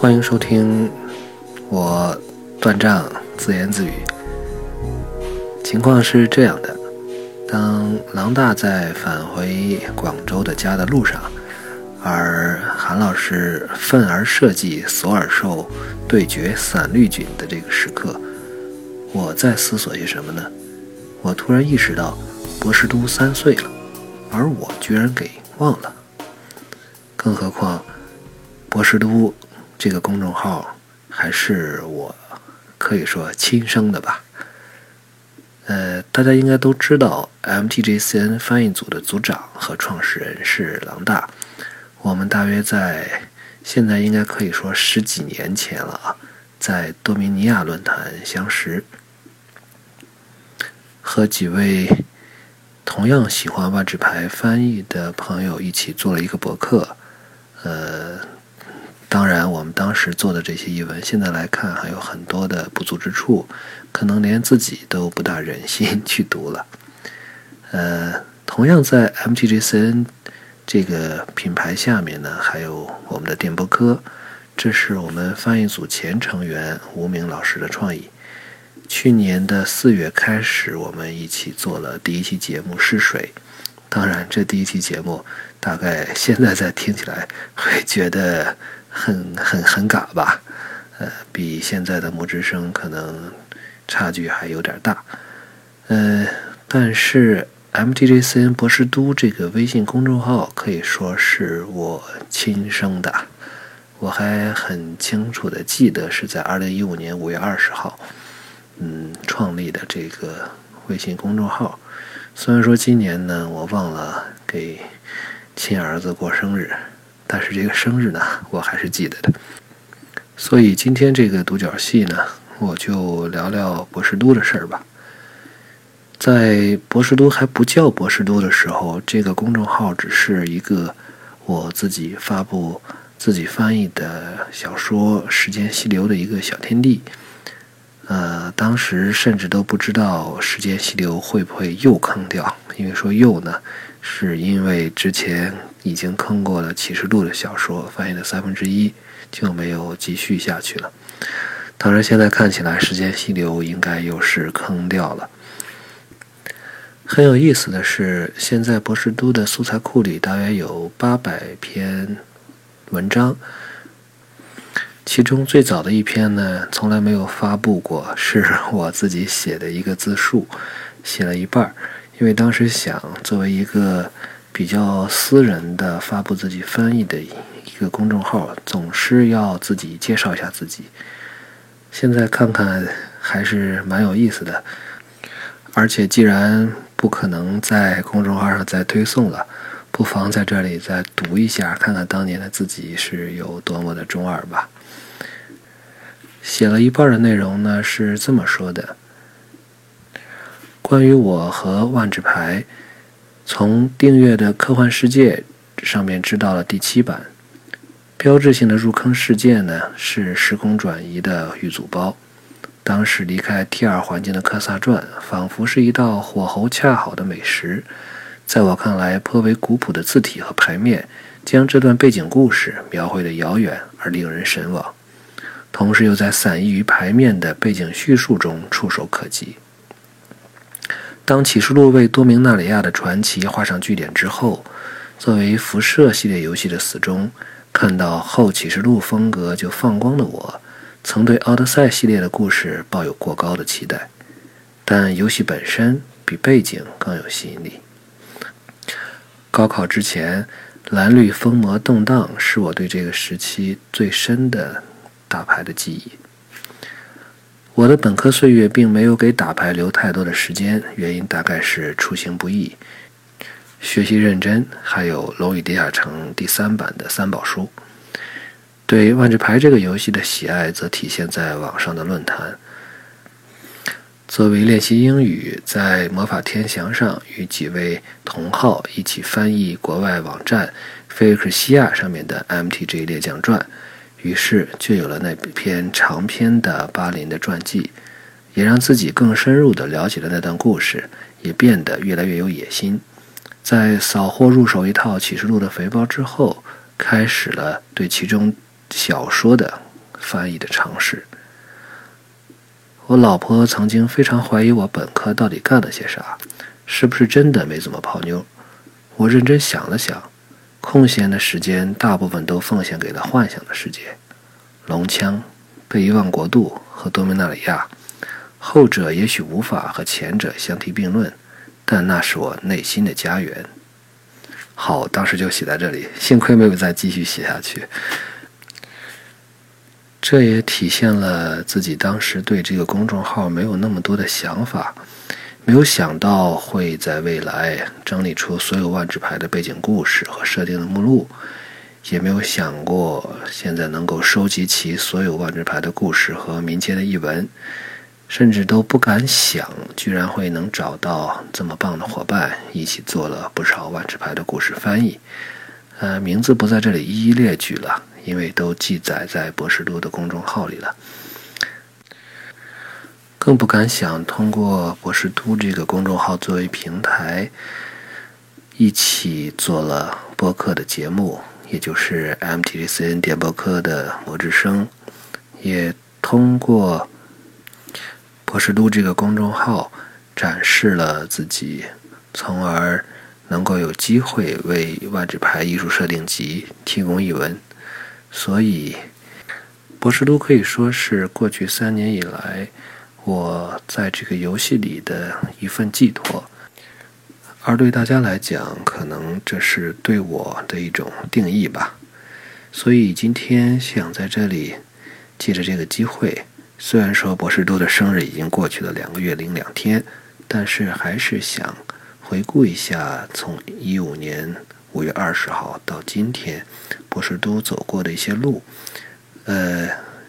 欢迎收听我断账自言自语。情况是这样的：当狼大在返回广州的家的路上，而韩老师愤而设计索尔兽对决伞绿菌的这个时刻，我在思索些什么呢？我突然意识到，博士都三岁了，而我居然给忘了。更何况，博士都这个公众号还是我可以说亲生的吧。呃，大家应该都知道，MTGCN 翻译组的组长和创始人是狼大。我们大约在现在应该可以说十几年前了啊，在多米尼亚论坛相识，和几位同样喜欢万智牌翻译的朋友一起做了一个博客。呃，当然，我们当时做的这些译文，现在来看还有很多的不足之处，可能连自己都不大忍心去读了。呃，同样在 MTGCN 这个品牌下面呢，还有我们的电波科，这是我们翻译组前成员吴明老师的创意。去年的四月开始，我们一起做了第一期节目《试水》。当然，这第一期节目大概现在再听起来会觉得很很很嘎吧，呃，比现在的木之声可能差距还有点大，呃，但是 MTGCN 博士都这个微信公众号可以说是我亲生的，我还很清楚的记得是在二零一五年五月二十号，嗯，创立的这个微信公众号。虽然说今年呢，我忘了给亲儿子过生日，但是这个生日呢，我还是记得的。所以今天这个独角戏呢，我就聊聊博士都的事儿吧。在博士都还不叫博士都的时候，这个公众号只是一个我自己发布、自己翻译的小说《时间溪流》的一个小天地。呃，当时甚至都不知道时间溪流会不会又坑掉，因为说又呢，是因为之前已经坑过了启示录的小说翻译的三分之一就没有继续下去了。当然，现在看起来时间溪流应该又是坑掉了。很有意思的是，现在博士都的素材库里大约有八百篇文章。其中最早的一篇呢，从来没有发布过，是我自己写的一个自述，写了一半儿。因为当时想，作为一个比较私人的发布自己翻译的一个公众号，总是要自己介绍一下自己。现在看看还是蛮有意思的，而且既然不可能在公众号上再推送了，不妨在这里再读一下，看看当年的自己是有多么的中二吧。写了一半的内容呢，是这么说的：关于我和万智牌，从订阅的科幻世界上面知道了第七版，标志性的入坑事件呢是时空转移的玉组包。当时离开 T 二环境的科萨传，仿佛是一道火候恰好的美食。在我看来，颇为古朴的字体和牌面，将这段背景故事描绘的遥远而令人神往。同时又在散溢于牌面的背景叙述中触手可及。当启示录为多明纳里亚的传奇画上句点之后，作为辐射系列游戏的死忠，看到后启示录风格就放光的我，曾对奥德赛系列的故事抱有过高的期待。但游戏本身比背景更有吸引力。高考之前，蓝绿疯魔动荡是我对这个时期最深的。打牌的记忆。我的本科岁月并没有给打牌留太多的时间，原因大概是出行不易、学习认真，还有《龙与地下城》第三版的三宝书。对万智牌这个游戏的喜爱，则体现在网上的论坛。作为练习英语，在魔法天翔上与几位同好一起翻译国外网站《菲克西亚》上面的 MTG 列将传。于是就有了那篇长篇的巴林的传记，也让自己更深入地了解了那段故事，也变得越来越有野心。在扫货入手一套启示录的肥包之后，开始了对其中小说的翻译的尝试。我老婆曾经非常怀疑我本科到底干了些啥，是不是真的没怎么泡妞？我认真想了想，空闲的时间大部分都奉献给了幻想的世界，龙枪、被遗忘国度和多米纳里亚。后者也许无法和前者相提并论，但那是我内心的家园。好，当时就写在这里，幸亏没有再继续写下去。这也体现了自己当时对这个公众号没有那么多的想法，没有想到会在未来整理出所有万智牌的背景故事和设定的目录，也没有想过现在能够收集齐所有万智牌的故事和民间的译文，甚至都不敢想，居然会能找到这么棒的伙伴，一起做了不少万智牌的故事翻译。呃，名字不在这里一一列举了。因为都记载在博士都的公众号里了，更不敢想通过博士都这个公众号作为平台，一起做了播客的节目，也就是 MTGCN 电播客的魔之声，也通过博士都这个公众号展示了自己，从而能够有机会为万智牌艺术设定集提供译文。所以，博士都可以说是过去三年以来我在这个游戏里的一份寄托，而对大家来讲，可能这是对我的一种定义吧。所以今天想在这里借着这个机会，虽然说博士都的生日已经过去了两个月零两天，但是还是想回顾一下从一五年。五月二十号到今天，博士都走过的一些路，呃，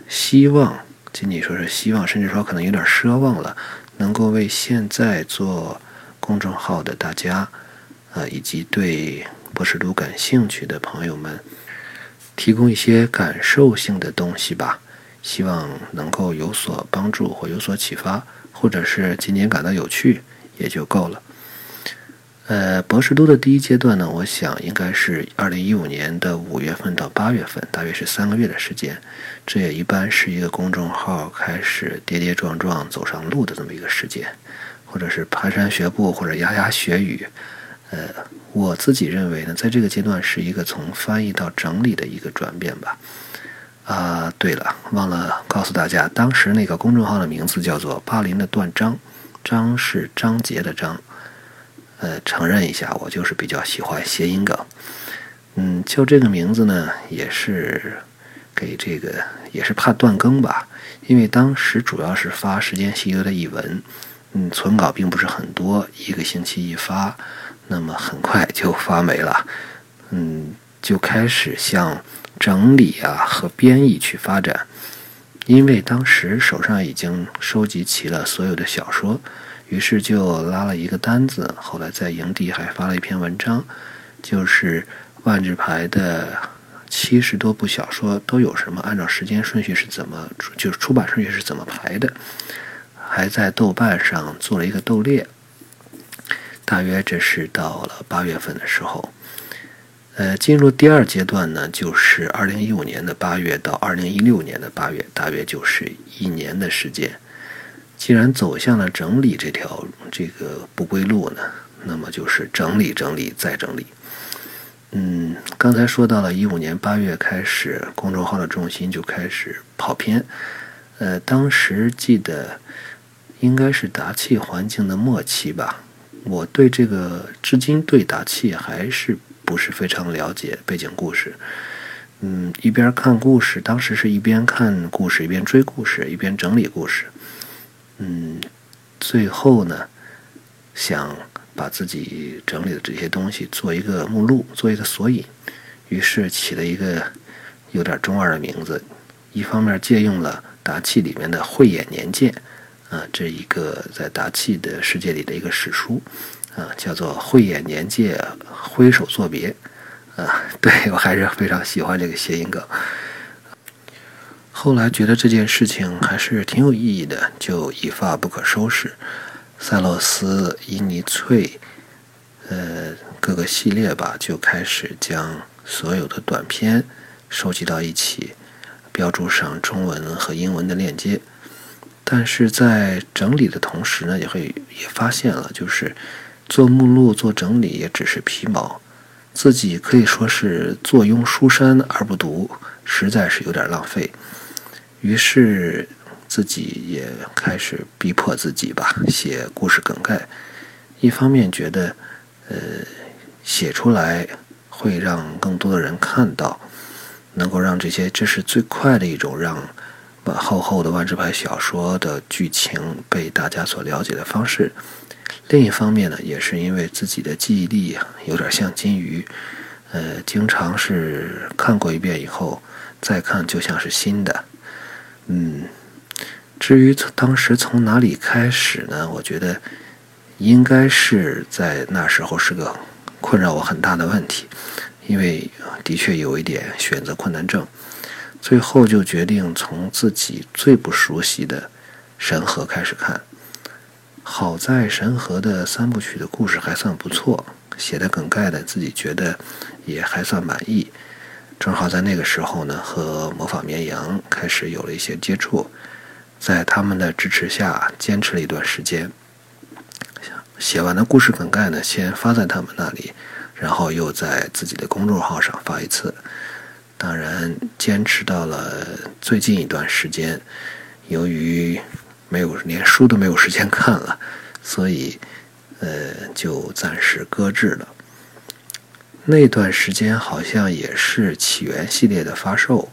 希望仅仅说是希望，甚至说可能有点奢望了，能够为现在做公众号的大家，呃，以及对博士都感兴趣的朋友们，提供一些感受性的东西吧。希望能够有所帮助或有所启发，或者是仅仅感到有趣也就够了。呃，博士都的第一阶段呢，我想应该是二零一五年的五月份到八月份，大约是三个月的时间。这也一般是一个公众号开始跌跌撞撞走上路的这么一个时间，或者是蹒跚学步，或者牙牙学语。呃，我自己认为呢，在这个阶段是一个从翻译到整理的一个转变吧。啊，对了，忘了告诉大家，当时那个公众号的名字叫做“巴林的断章”，章是章节的章。呃，承认一下，我就是比较喜欢谐音梗。嗯，就这个名字呢，也是给这个也是怕断更吧，因为当时主要是发时间西游的译文，嗯，存稿并不是很多，一个星期一发，那么很快就发没了。嗯，就开始向整理啊和编译去发展，因为当时手上已经收集齐了所有的小说。于是就拉了一个单子，后来在营地还发了一篇文章，就是万智牌的七十多部小说都有什么，按照时间顺序是怎么，就是出版顺序是怎么排的，还在豆瓣上做了一个豆列。大约这是到了八月份的时候，呃，进入第二阶段呢，就是二零一五年的八月到二零一六年的八月，大约就是一年的时间。既然走向了整理这条这个不归路呢，那么就是整理整理再整理。嗯，刚才说到了一五年八月开始，公众号的重心就开始跑偏。呃，当时记得应该是达契环境的末期吧。我对这个至今对达契还是不是非常了解背景故事。嗯，一边看故事，当时是一边看故事一边追故事一边整理故事。嗯，最后呢，想把自己整理的这些东西做一个目录，做一个索引，于是起了一个有点中二的名字。一方面借用了达契里面的《慧眼年鉴》，啊，这一个在达契的世界里的一个史书，啊，叫做《慧眼年鉴》，挥手作别，啊，对我还是非常喜欢这个谐音梗。后来觉得这件事情还是挺有意义的，就一发不可收拾。塞洛斯、伊尼翠，呃，各个系列吧，就开始将所有的短片收集到一起，标注上中文和英文的链接。但是在整理的同时呢，也会也发现了，就是做目录、做整理也只是皮毛，自己可以说是坐拥书山而不读，实在是有点浪费。于是自己也开始逼迫自己吧，写故事梗概。一方面觉得，呃，写出来会让更多的人看到，能够让这些，这是最快的一种让。厚厚的万智牌小说的剧情被大家所了解的方式。另一方面呢，也是因为自己的记忆力有点像金鱼，呃，经常是看过一遍以后再看就像是新的。嗯，至于从当时从哪里开始呢？我觉得应该是在那时候是个困扰我很大的问题，因为的确有一点选择困难症。最后就决定从自己最不熟悉的神河开始看。好在神河的三部曲的故事还算不错，写的梗概的自己觉得也还算满意。正好在那个时候呢，和模仿绵羊开始有了一些接触，在他们的支持下，坚持了一段时间。写完的故事梗概呢，先发在他们那里，然后又在自己的公众号上发一次。当然，坚持到了最近一段时间，由于没有连书都没有时间看了，所以呃就暂时搁置了。那段时间好像也是起源系列的发售，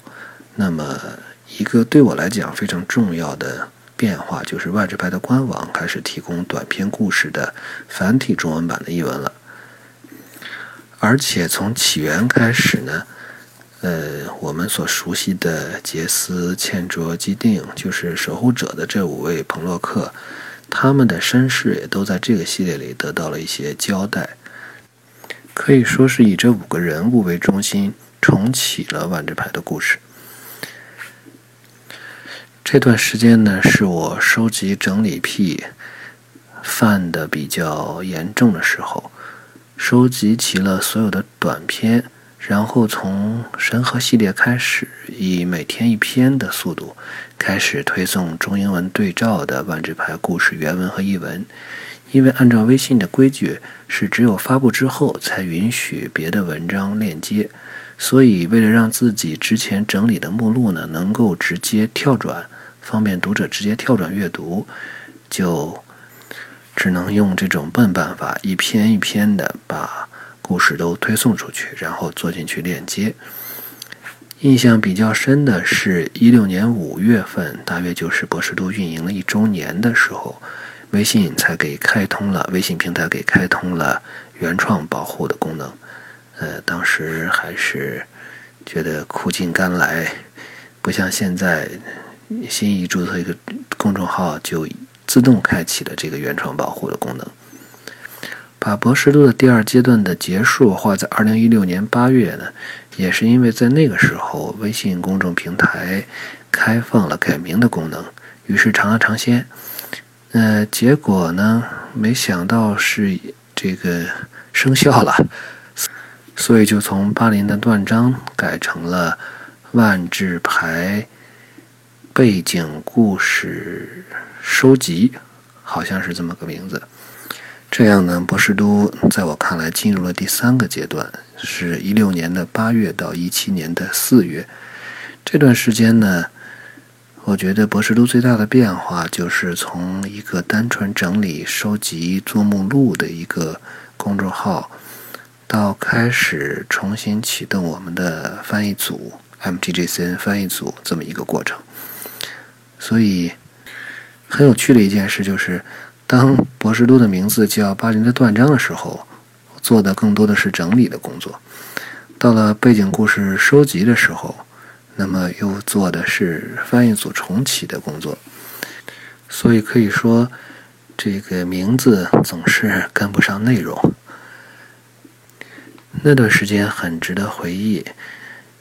那么一个对我来讲非常重要的变化就是万智牌的官网开始提供短篇故事的繁体中文版的译文了，而且从起源开始呢。呃，我们所熟悉的杰斯、茜卓、基定，就是守护者的这五位彭洛克，他们的身世也都在这个系列里得到了一些交代。可以说是以这五个人物为中心，重启了万智牌的故事。这段时间呢，是我收集整理癖犯的比较严重的时候，收集齐了所有的短篇。然后从神河系列开始，以每天一篇的速度开始推送中英文对照的万智牌故事原文和译文。因为按照微信的规矩，是只有发布之后才允许别的文章链接，所以为了让自己之前整理的目录呢能够直接跳转，方便读者直接跳转阅读，就只能用这种笨办法，一篇一篇的把。故事都推送出去，然后做进去链接。印象比较深的是一六年五月份，大约就是博士都运营了一周年的时候，微信才给开通了微信平台给开通了原创保护的功能。呃，当时还是觉得苦尽甘来，不像现在新一注册一个公众号就自动开启了这个原创保护的功能。把博士路的第二阶段的结束画在二零一六年八月呢，也是因为在那个时候，微信公众平台开放了改名的功能，于是尝了尝鲜。呃，结果呢，没想到是这个生效了，所以就从巴林的断章改成了万智牌背景故事收集，好像是这么个名字。这样呢，博士都在我看来进入了第三个阶段，是一六年的八月到一七年的四月。这段时间呢，我觉得博士都最大的变化就是从一个单纯整理、收集、做目录的一个公众号，到开始重新启动我们的翻译组 MTGCN 翻译组这么一个过程。所以，很有趣的一件事就是。当博士都的名字叫巴林的断章的时候，做的更多的是整理的工作；到了背景故事收集的时候，那么又做的是翻译组重启的工作。所以可以说，这个名字总是跟不上内容。那段时间很值得回忆，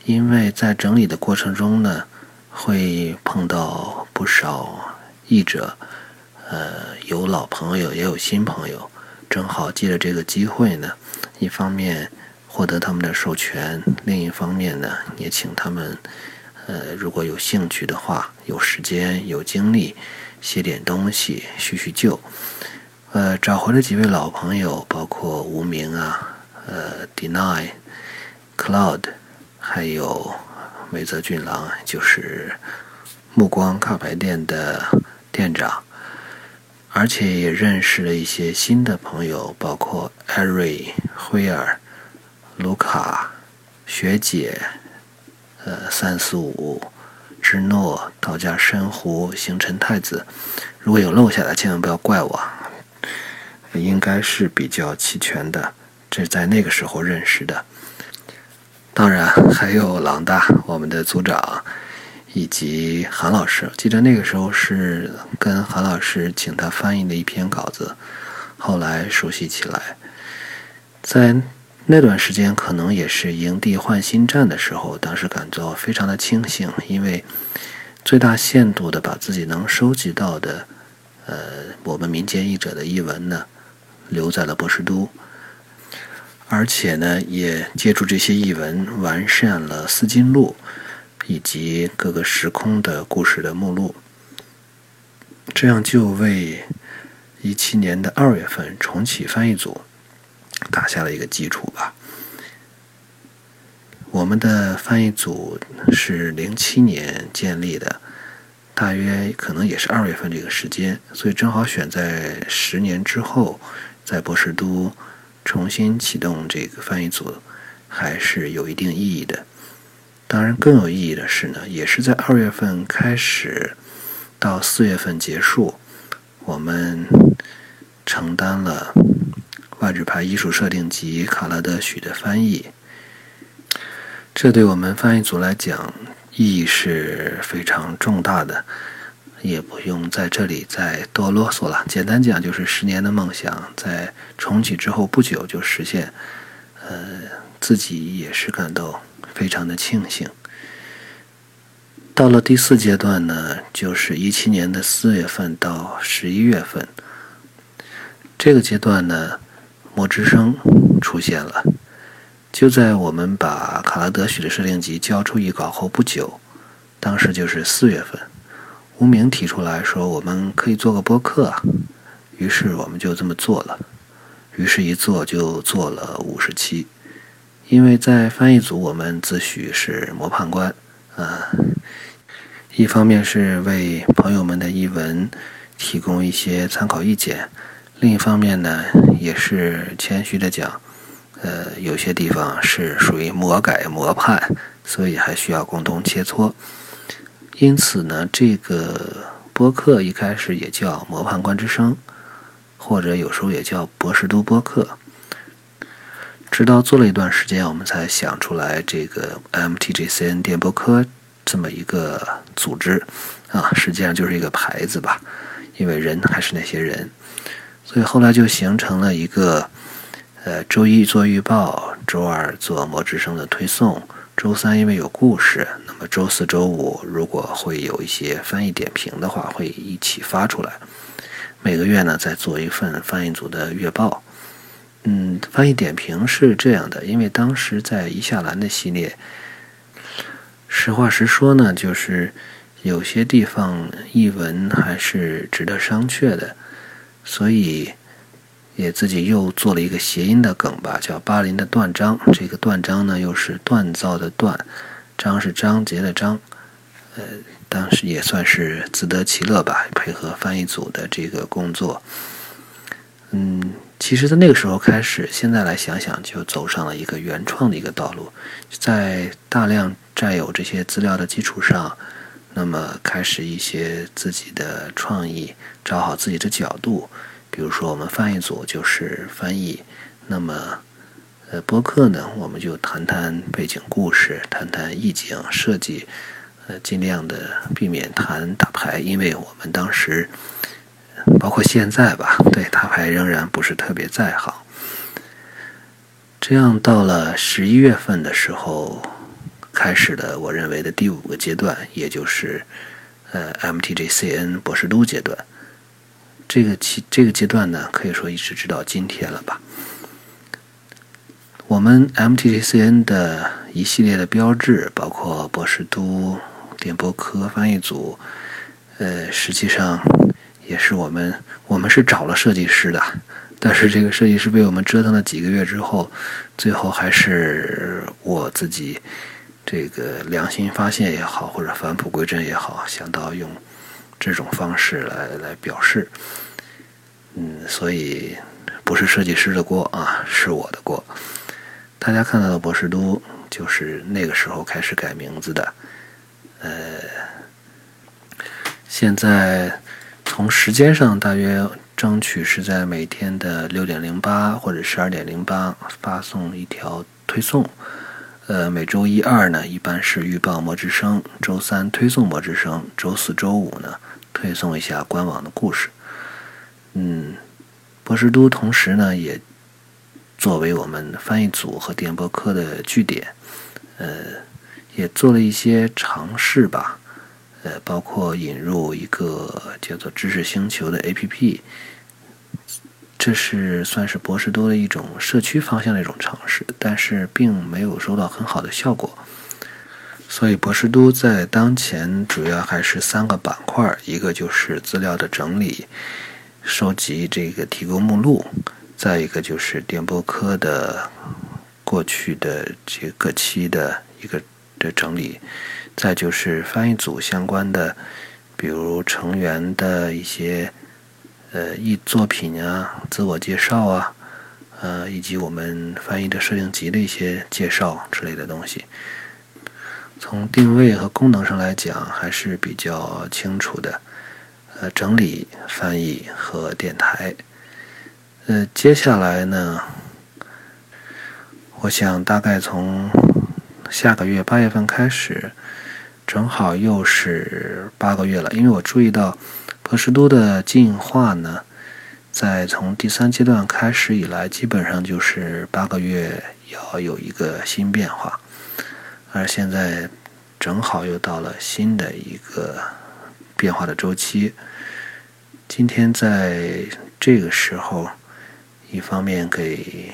因为在整理的过程中呢，会碰到不少译者。呃，有老朋友，也有新朋友，正好借着这个机会呢，一方面获得他们的授权，另一方面呢，也请他们呃，如果有兴趣的话，有时间有精力，写点东西叙叙旧。呃，找回了几位老朋友，包括无名啊，呃，Deny、Cloud，还有梅泽俊郎，就是目光卡牌店的店长。而且也认识了一些新的朋友，包括艾瑞、辉尔、卢卡、学姐。呃，三四五，芝诺，道家深湖，星辰太子，如果有漏下来，千万不要怪我，应该是比较齐全的。这是在那个时候认识的。当然还有郎大，我们的组长，以及韩老师。记得那个时候是跟韩老师请他翻译的一篇稿子，后来熟悉起来，在。那段时间可能也是营地换新站的时候，当时感到非常的庆幸，因为最大限度的把自己能收集到的，呃，我们民间译者的译文呢，留在了波士都，而且呢，也借助这些译文完善了四金录以及各个时空的故事的目录，这样就为一七年的二月份重启翻译组。打下了一个基础吧。我们的翻译组是零七年建立的，大约可能也是二月份这个时间，所以正好选在十年之后，在波士都重新启动这个翻译组，还是有一定意义的。当然，更有意义的是呢，也是在二月份开始到四月份结束，我们承担了。画纸牌艺术设定集卡拉德许的翻译，这对我们翻译组来讲意义是非常重大的，也不用在这里再多啰嗦了。简单讲，就是十年的梦想在重启之后不久就实现，呃，自己也是感到非常的庆幸。到了第四阶段呢，就是一七年的四月份到十一月份，这个阶段呢。莫之声出现了，就在我们把卡拉德许的设定集交出一稿后不久，当时就是四月份，无名提出来说我们可以做个播客，于是我们就这么做了，于是一做就做了五十期，因为在翻译组我们自诩是模判官，啊，一方面是为朋友们的译文提供一些参考意见。另一方面呢，也是谦虚的讲，呃，有些地方是属于魔改魔判，所以还需要共同切磋。因此呢，这个播客一开始也叫《魔判官之声》，或者有时候也叫《博士都播客》。直到做了一段时间，我们才想出来这个 MTGCN 电播科这么一个组织啊，实际上就是一个牌子吧，因为人还是那些人。所以后来就形成了一个，呃，周一做预报，周二做魔之声的推送，周三因为有故事，那么周四周五如果会有一些翻译点评的话，会一起发出来。每个月呢，再做一份翻译组的月报。嗯，翻译点评是这样的，因为当时在伊夏兰的系列，实话实说呢，就是有些地方译文还是值得商榷的。所以，也自己又做了一个谐音的梗吧，叫巴林的断章。这个断章呢，又是锻造的锻，章是章节的章。呃，当时也算是自得其乐吧，配合翻译组的这个工作。嗯，其实，在那个时候开始，现在来想想，就走上了一个原创的一个道路，在大量占有这些资料的基础上。那么开始一些自己的创意，找好自己的角度。比如说，我们翻译组就是翻译。那么，呃，播客呢，我们就谈谈背景故事，谈谈意境设计，呃，尽量的避免谈打牌，因为我们当时，包括现在吧，对打牌仍然不是特别在行。这样到了十一月份的时候。开始的我认为的第五个阶段，也就是呃 MTGCN 博士都阶段。这个期这个阶段呢，可以说一直直到今天了吧。我们 MTGCN 的一系列的标志，包括博士都、电波科翻译组，呃，实际上也是我们我们是找了设计师的，但是这个设计师被我们折腾了几个月之后，最后还是我自己这个良心发现也好，或者返璞归真也好，想到用这种方式来来表示。嗯，所以不是设计师的锅啊，是我的锅。大家看到的博士都就是那个时候开始改名字的。呃，现在从时间上大约争取是在每天的六点零八或者十二点零八发送一条推送。呃，每周一二呢，一般是预报魔之声；周三推送魔之声；周四周五呢，推送一下官网的故事。嗯，博士都同时呢也作为我们翻译组和电波科的据点，呃，也做了一些尝试吧，呃，包括引入一个叫做“知识星球”的 APP，这是算是博士都的一种社区方向的一种尝试，但是并没有收到很好的效果，所以博士都在当前主要还是三个板块，一个就是资料的整理。收集这个提供目录，再一个就是电波科的过去的这个期的一个的整理，再就是翻译组相关的，比如成员的一些呃译作品啊、自我介绍啊，呃以及我们翻译的设定集的一些介绍之类的东西。从定位和功能上来讲，还是比较清楚的。呃，整理、翻译和电台。呃，接下来呢，我想大概从下个月八月份开始，正好又是八个月了。因为我注意到，博士都的进化呢，在从第三阶段开始以来，基本上就是八个月要有一个新变化，而现在正好又到了新的一个。变化的周期。今天在这个时候，一方面给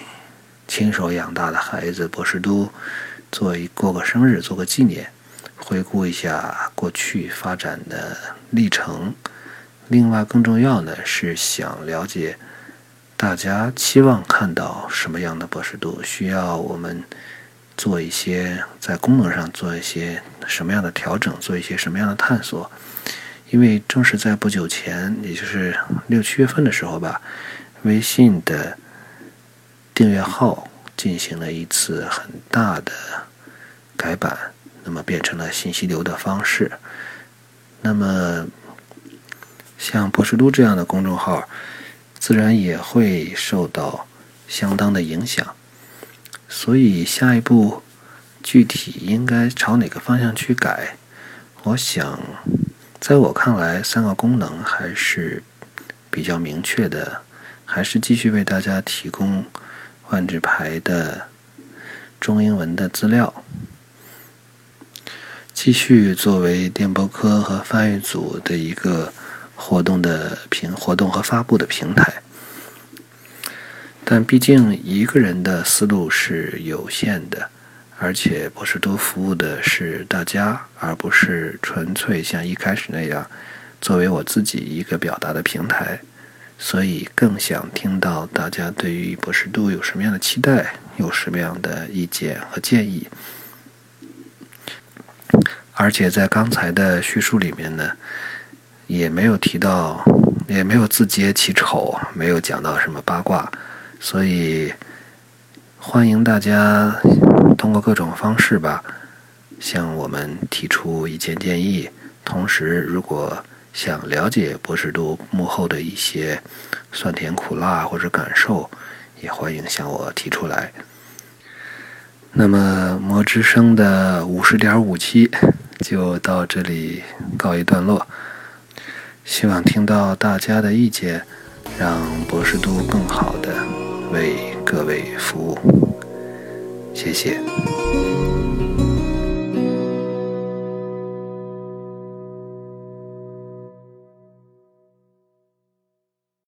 亲手养大的孩子博士都做一过个生日，做个纪念，回顾一下过去发展的历程。另外，更重要的是想了解大家期望看到什么样的博士度，需要我们做一些在功能上做一些什么样的调整，做一些什么样的探索。因为正是在不久前，也就是六七月份的时候吧，微信的订阅号进行了一次很大的改版，那么变成了信息流的方式。那么，像博士都这样的公众号，自然也会受到相当的影响。所以，下一步具体应该朝哪个方向去改？我想。在我看来，三个功能还是比较明确的，还是继续为大家提供万智牌的中英文的资料，继续作为电波科和翻译组的一个活动的平活动和发布的平台。但毕竟一个人的思路是有限的。而且博士都服务的是大家，而不是纯粹像一开始那样作为我自己一个表达的平台，所以更想听到大家对于博士都有什么样的期待，有什么样的意见和建议。而且在刚才的叙述里面呢，也没有提到，也没有自揭其丑，没有讲到什么八卦，所以欢迎大家。通过各种方式吧，向我们提出意见建议。同时，如果想了解博士都幕后的一些酸甜苦辣或者感受，也欢迎向我提出来。那么，魔之声的五十点五期就到这里告一段落。希望听到大家的意见，让博士都更好的为各位服务。谢谢。